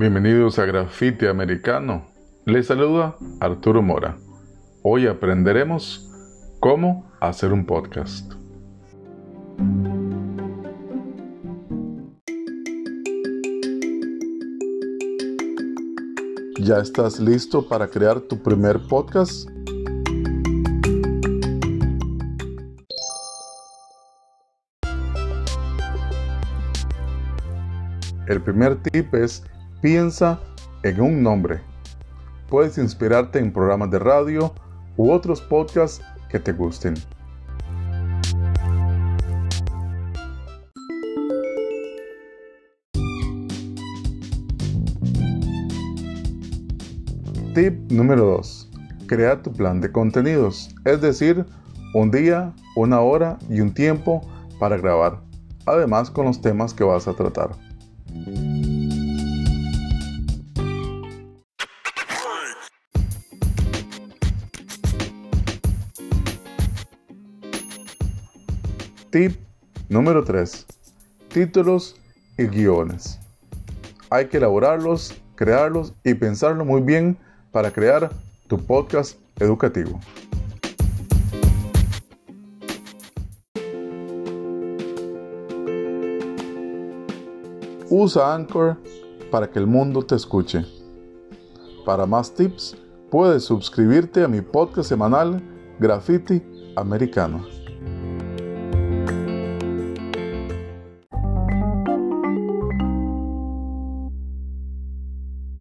Bienvenidos a Graffiti Americano. Les saluda Arturo Mora. Hoy aprenderemos cómo hacer un podcast. ¿Ya estás listo para crear tu primer podcast? El primer tip es piensa en un nombre. Puedes inspirarte en programas de radio u otros podcasts que te gusten. Tip número 2. Crea tu plan de contenidos, es decir, un día, una hora y un tiempo para grabar, además con los temas que vas a tratar. Tip número 3. Títulos y guiones. Hay que elaborarlos, crearlos y pensarlo muy bien para crear tu podcast educativo. Usa Anchor para que el mundo te escuche. Para más tips, puedes suscribirte a mi podcast semanal Graffiti Americano.